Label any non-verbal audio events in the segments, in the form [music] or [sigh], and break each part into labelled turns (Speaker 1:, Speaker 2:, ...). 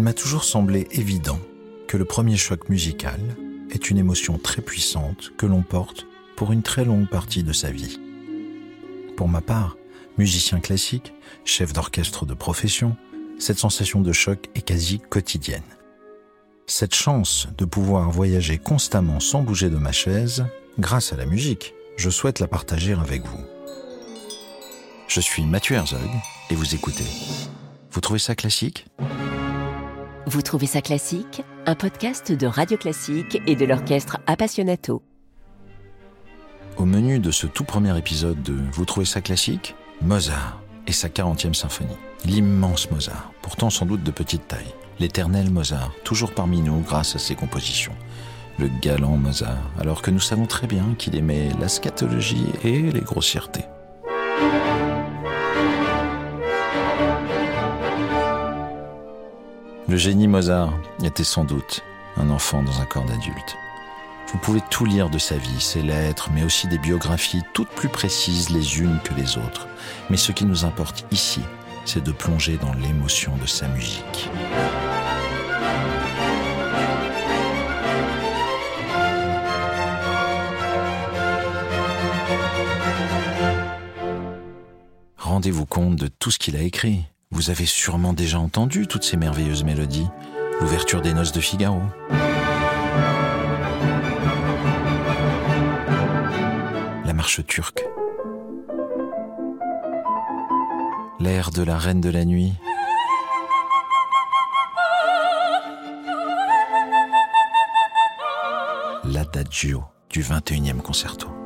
Speaker 1: Il m'a toujours semblé évident que le premier choc musical est une émotion très puissante que l'on porte pour une très longue partie de sa vie. Pour ma part, musicien classique, chef d'orchestre de profession, cette sensation de choc est quasi quotidienne. Cette chance de pouvoir voyager constamment sans bouger de ma chaise, grâce à la musique, je souhaite la partager avec vous. Je suis Mathieu Herzog et vous écoutez. Vous trouvez ça classique?
Speaker 2: Vous trouvez ça classique? Un podcast de Radio Classique et de l'orchestre Appassionato.
Speaker 1: Au menu de ce tout premier épisode de Vous trouvez ça classique? Mozart et sa 40e symphonie. L'immense Mozart, pourtant sans doute de petite taille. L'éternel Mozart, toujours parmi nous grâce à ses compositions. Le galant Mozart, alors que nous savons très bien qu'il aimait la scatologie et les grossièretés. Le génie Mozart était sans doute un enfant dans un corps d'adulte. Vous pouvez tout lire de sa vie, ses lettres, mais aussi des biographies toutes plus précises les unes que les autres. Mais ce qui nous importe ici, c'est de plonger dans l'émotion de sa musique. Rendez-vous compte de tout ce qu'il a écrit. Vous avez sûrement déjà entendu toutes ces merveilleuses mélodies. L'ouverture des noces de Figaro. La marche turque. L'air de la reine de la nuit. L'adagio du 21e concerto.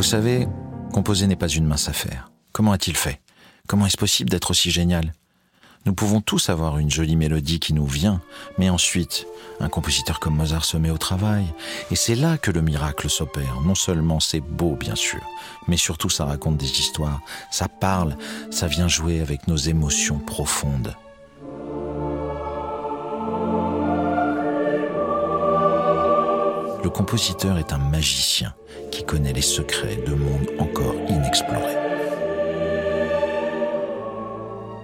Speaker 1: Vous savez, composer n'est pas une mince affaire. Comment a-t-il fait? Comment est-ce possible d'être aussi génial? Nous pouvons tous avoir une jolie mélodie qui nous vient, mais ensuite, un compositeur comme Mozart se met au travail, et c'est là que le miracle s'opère. Non seulement c'est beau, bien sûr, mais surtout ça raconte des histoires, ça parle, ça vient jouer avec nos émotions profondes. Le compositeur est un magicien qui connaît les secrets de mondes encore inexplorés.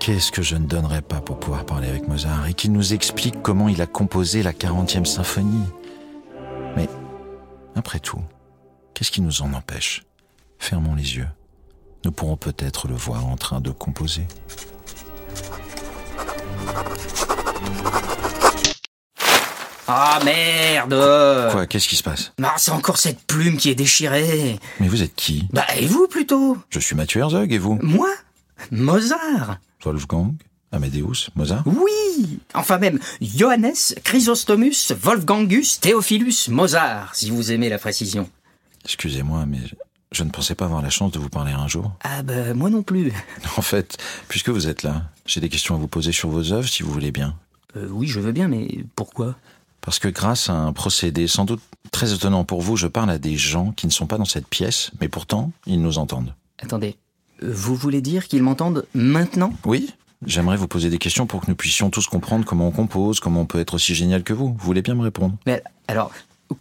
Speaker 1: Qu'est-ce que je ne donnerais pas pour pouvoir parler avec Mozart et qu'il nous explique comment il a composé la 40e symphonie? Mais, après tout, qu'est-ce qui nous en empêche? Fermons les yeux. Nous pourrons peut-être le voir en train de composer.
Speaker 3: Ah merde
Speaker 1: Quoi Qu'est-ce qui se passe?
Speaker 3: Ah, c'est encore cette plume qui est déchirée.
Speaker 1: Mais vous êtes qui?
Speaker 3: Bah, et vous plutôt?
Speaker 1: Je suis Mathieu Herzog et vous?
Speaker 3: Moi? Mozart
Speaker 1: Wolfgang Amadeus Mozart?
Speaker 3: Oui Enfin même, Johannes Chrysostomus Wolfgangus Theophilus Mozart, si vous aimez la précision.
Speaker 1: Excusez-moi, mais je ne pensais pas avoir la chance de vous parler un jour.
Speaker 3: Ah bah, moi non plus. [laughs]
Speaker 1: En fait, puisque vous êtes là, j'ai des questions à vous poser sur vos œuvres si vous voulez bien.
Speaker 3: Euh, oui, je veux bien, mais pourquoi?
Speaker 1: Parce que grâce à un procédé sans doute très étonnant pour vous, je parle à des gens qui ne sont pas dans cette pièce, mais pourtant, ils nous entendent.
Speaker 3: Attendez, euh, vous voulez dire qu'ils m'entendent maintenant?
Speaker 1: Oui J'aimerais vous poser des questions pour que nous puissions tous comprendre comment on compose, comment on peut être aussi génial que vous. Vous voulez bien me répondre?
Speaker 3: Mais alors,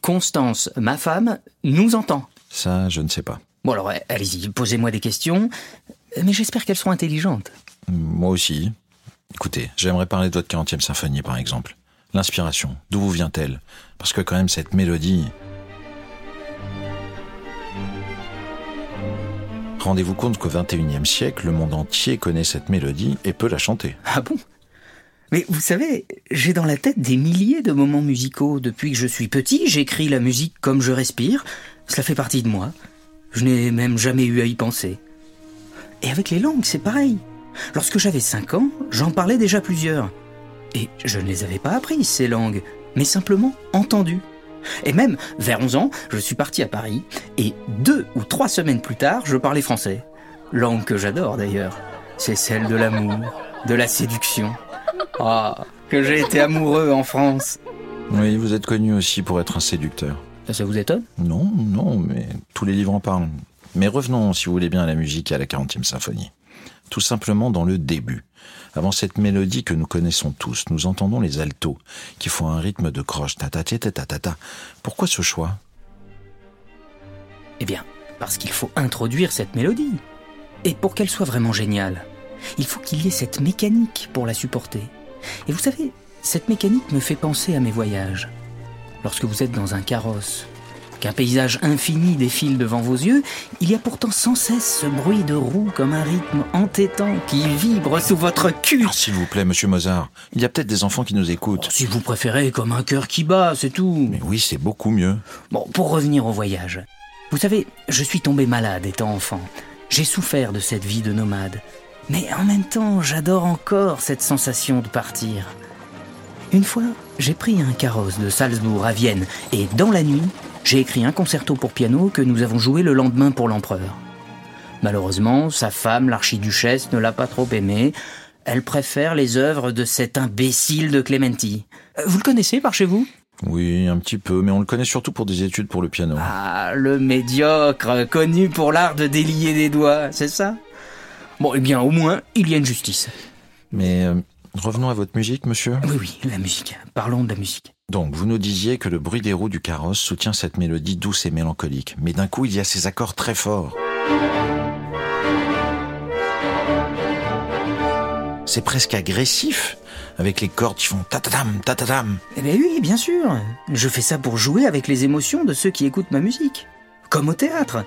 Speaker 3: Constance, ma femme, nous entend.
Speaker 1: Ça, je ne sais pas.
Speaker 3: Bon alors, allez-y, posez-moi des questions, mais j'espère qu'elles seront intelligentes.
Speaker 1: Moi aussi. Écoutez, j'aimerais parler de votre 40e symphonie, par exemple. L'inspiration, d'où vous vient-elle? Parce que quand même, cette mélodie... Rendez-vous compte qu'au 21e siècle, le monde entier connaît cette mélodie et peut la chanter.
Speaker 3: Ah bon? Mais vous savez, j'ai dans la tête des milliers de moments musicaux. Depuis que je suis petit, j'écris la musique comme je respire. Cela fait partie de moi. Je n'ai même jamais eu à y penser. Et avec les langues, c'est pareil. Lorsque j'avais 5 ans, j'en parlais déjà plusieurs. Et je ne les avais pas apprises, ces langues, mais simplement entendues. Et même, vers 11 ans, je suis parti à Paris, et deux ou trois semaines plus tard, je parlais français. Langue que j'adore d'ailleurs. C'est celle de l'amour, de la séduction. Ah, que j'ai été amoureux en France.
Speaker 1: Oui, vous êtes connu aussi pour être un séducteur.
Speaker 3: Ça, ça vous étonne?
Speaker 1: Non, non, mais tous les livres en parlent. Mais revenons, si vous voulez bien, à la musique et à la 40e symphonie. Tout simplement dans le début. Avant cette mélodie que nous connaissons tous, nous entendons les altos, qui font un rythme de croche. Pourquoi ce choix?
Speaker 3: Eh bien, parce qu'il faut introduire cette mélodie. Et pour qu'elle soit vraiment géniale, il faut qu'il y ait cette mécanique pour la supporter. Et vous savez, cette mécanique me fait penser à mes voyages. Lorsque vous êtes dans un carrosse, qu'un paysage infini défile devant vos yeux, il y a pourtant sans cesse ce bruit de roue comme un rythme entêtant qui vibre sous votre cul.
Speaker 1: Ah, S'il vous plaît, monsieur Mozart, il y a peut-être des enfants qui nous écoutent.
Speaker 3: Si vous préférez, comme un cœur qui bat, c'est tout.
Speaker 1: Mais oui, c'est beaucoup mieux.
Speaker 3: Bon, pour revenir au voyage. Vous savez, je suis tombé malade étant enfant. J'ai souffert de cette vie de nomade. Mais en même temps, j'adore encore cette sensation de partir. Une fois, j'ai pris un carrosse de Salzbourg à Vienne et dans la nuit, j'ai écrit un concerto pour piano que nous avons joué le lendemain pour l'empereur. Malheureusement, sa femme, l'archiduchesse, ne l'a pas trop aimé. Elle préfère les œuvres de cet imbécile de Clementi. Euh, Vous le connaissez par chez vous?
Speaker 1: Oui, un petit peu, mais on le connaît surtout pour des études pour le piano.
Speaker 3: Ah, le médiocre, connu pour l'art de délier des doigts, c'est ça? Bon, eh bien, au moins, il y a une justice.
Speaker 1: Mais euh, revenons à votre musique, monsieur.
Speaker 3: Oui, oui, la musique. Parlons de la musique.
Speaker 1: Donc, vous nous disiez que le bruit des roues du carrosse soutient cette mélodie douce et mélancolique. Mais d'un coup, il y a ces accords très forts. C'est presque agressif, avec les cordes qui font tatatam.
Speaker 3: Eh bien oui, bien sûr. Je fais ça pour jouer avec les émotions de ceux qui écoutent ma musique. Comme au théâtre.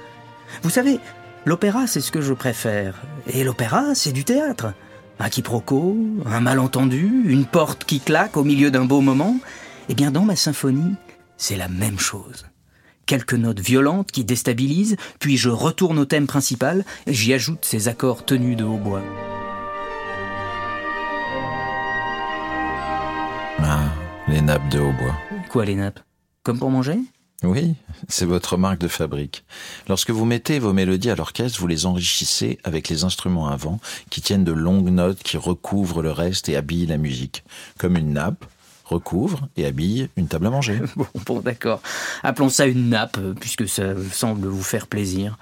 Speaker 3: Vous savez, l'opéra, c'est ce que je préfère. Et l'opéra, c'est du théâtre. Un quiproquo, un malentendu, une porte qui claque au milieu d'un beau moment. Eh bien, dans ma symphonie, c'est la même chose. Quelques notes violentes qui déstabilisent, puis je retourne au thème principal, j'y ajoute ces accords tenus de hautbois.
Speaker 1: Ah, les nappes de hautbois.
Speaker 3: Quoi les nappes? Comme pour manger?
Speaker 1: Oui, c'est votre marque de fabrique. Lorsque vous mettez vos mélodies à l'orchestre, vous les enrichissez avec les instruments avant, qui tiennent de longues notes qui recouvrent le reste et habillent la musique. Comme une nappe recouvre et habille une table à manger. [laughs]
Speaker 3: Bon, d'accord. Appelons ça une nappe, euh, puisque ça semble vous faire plaisir.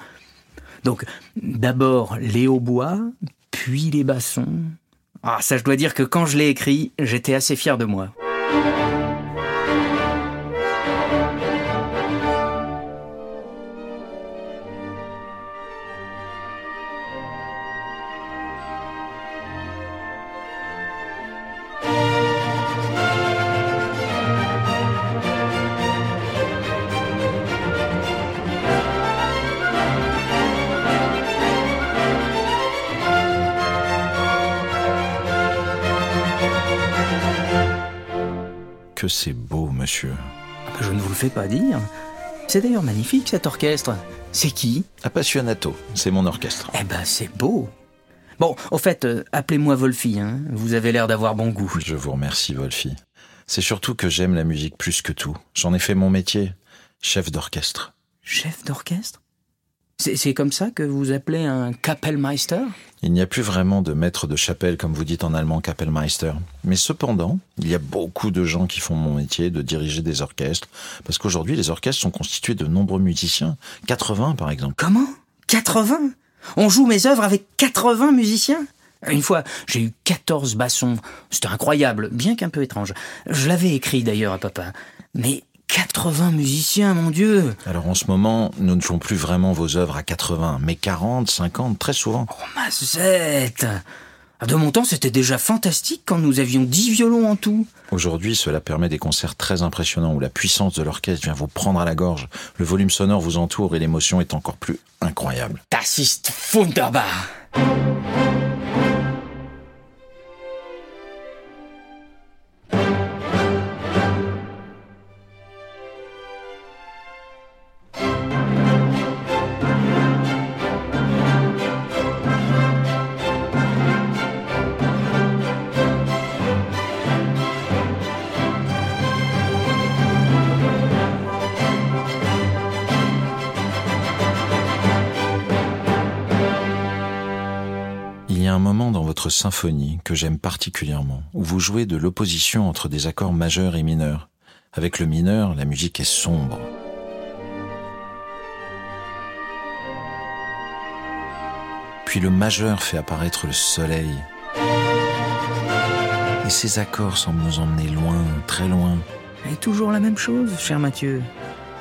Speaker 3: Donc, d'abord les hautbois, puis les bassons. Ah, ça, je dois dire que quand je l'ai écrit, j'étais assez fier de moi.
Speaker 1: Que c'est beau, monsieur.
Speaker 3: Ah bah, Je ne vous le fais pas dire. C'est d'ailleurs magnifique cet orchestre. C'est qui?
Speaker 1: Appassionato, c'est mon orchestre.
Speaker 3: Eh ben, c'est beau. Bon, au fait, euh, appelez-moi Wolfie, hein. Vous avez l'air d'avoir bon goût.
Speaker 1: Je vous remercie, Wolfie. C'est surtout que j'aime la musique plus que tout. J'en ai fait mon métier, chef d'orchestre.
Speaker 3: Chef d'orchestre? C'est comme ça que vous appelez un Kapellmeister?
Speaker 1: Il n'y a plus vraiment de maître de chapelle, comme vous dites en allemand, Kapellmeister. Mais cependant, il y a beaucoup de gens qui font mon métier de diriger des orchestres, parce qu'aujourd'hui, les orchestres sont constitués de nombreux musiciens. 80, par exemple.
Speaker 3: Comment? 80 On joue mes œuvres avec 80 musiciens? Une fois, j'ai eu 14 bassons. C'était incroyable, bien qu'un peu étrange. Je l'avais écrit d'ailleurs à papa. Mais 80 musiciens, mon Dieu
Speaker 1: Alors en ce moment, nous ne jouons plus vraiment vos œuvres à 80, mais 40, 50, très souvent.
Speaker 3: Oh, Mazette De mon temps, c'était déjà fantastique quand nous avions 10 violons en tout.
Speaker 1: Aujourd'hui, cela permet des concerts très impressionnants où la puissance de l'orchestre vient vous prendre à la gorge, le volume sonore vous entoure et l'émotion est encore plus incroyable.
Speaker 3: Das ist
Speaker 1: un moment dans votre symphonie que j'aime particulièrement, où vous jouez de l'opposition entre des accords majeurs et mineurs. Avec le mineur, la musique est sombre. Puis le majeur fait apparaître le soleil. Et ces accords semblent nous emmener loin, très loin.
Speaker 3: Et toujours la même chose, cher Mathieu.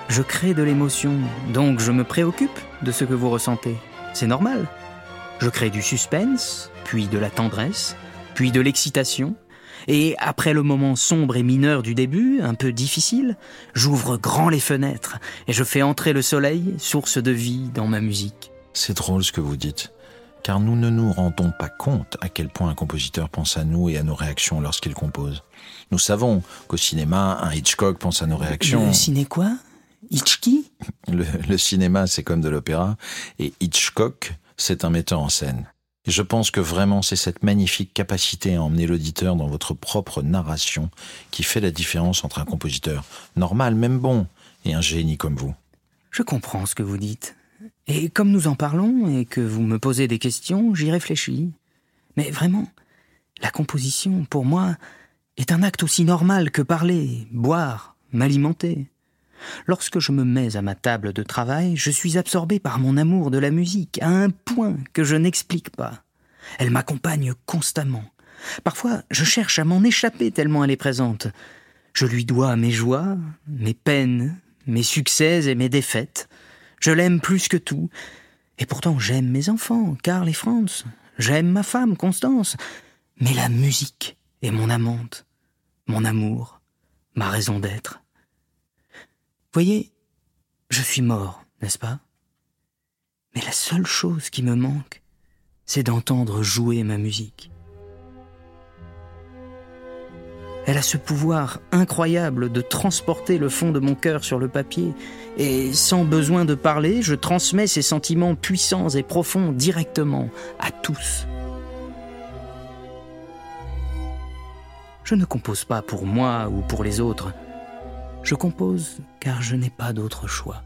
Speaker 3: Je crée de l'émotion, donc je me préoccupe de ce que vous ressentez. C'est normal. Je crée du suspense, puis de la tendresse, puis de l'excitation, et après le moment sombre et mineur du début, un peu difficile, j'ouvre grand les fenêtres et je fais entrer le soleil, source de vie dans ma musique.
Speaker 1: C'est drôle ce que vous dites, car nous ne nous rendons pas compte à quel point un compositeur pense à nous et à nos réactions lorsqu'il compose. Nous savons qu'au cinéma, un Hitchcock pense à nos réactions.
Speaker 3: Le ciné quoi? Hitchki [laughs]
Speaker 1: le, le cinéma, c'est comme de l'opéra, et Hitchcock, c'est un metteur en scène. Je pense que vraiment c'est cette magnifique capacité à emmener l'auditeur dans votre propre narration qui fait la différence entre un compositeur normal, même bon, et un génie comme vous.
Speaker 3: Je comprends ce que vous dites. Et comme nous en parlons et que vous me posez des questions, j'y réfléchis. Mais vraiment, la composition, pour moi, est un acte aussi normal que parler, boire, m'alimenter. Lorsque je me mets à ma table de travail, je suis absorbé par mon amour de la musique à un point que je n'explique pas. Elle m'accompagne constamment. Parfois, je cherche à m'en échapper tellement elle est présente. Je lui dois mes joies, mes peines, mes succès et mes défaites. Je l'aime plus que tout. Et pourtant, j'aime mes enfants, Karl et Franz. J'aime ma femme, Constance. Mais la musique est mon amante, mon amour, ma raison d'être. Voyez, je suis mort, n'est-ce pas? Mais la seule chose qui me manque, c'est d'entendre jouer ma musique. Elle a ce pouvoir incroyable de transporter le fond de mon cœur sur le papier, et sans besoin de parler, je transmets ces sentiments puissants et profonds directement à tous. Je ne compose pas pour moi ou pour les autres, je compose car je n'ai pas d'autre choix.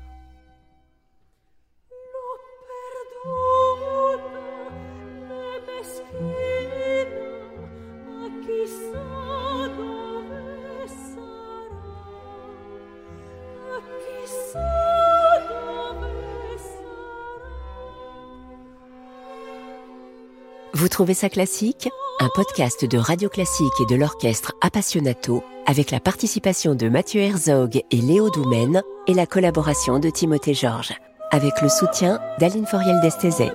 Speaker 2: Vous trouvez ça classique? Un podcast de Radio Classique et de l'orchestre Appassionato avec la participation de Mathieu Herzog et Léo Doumen et la collaboration de Timothée Georges, avec le soutien d'Aline Foriel d'Estésé.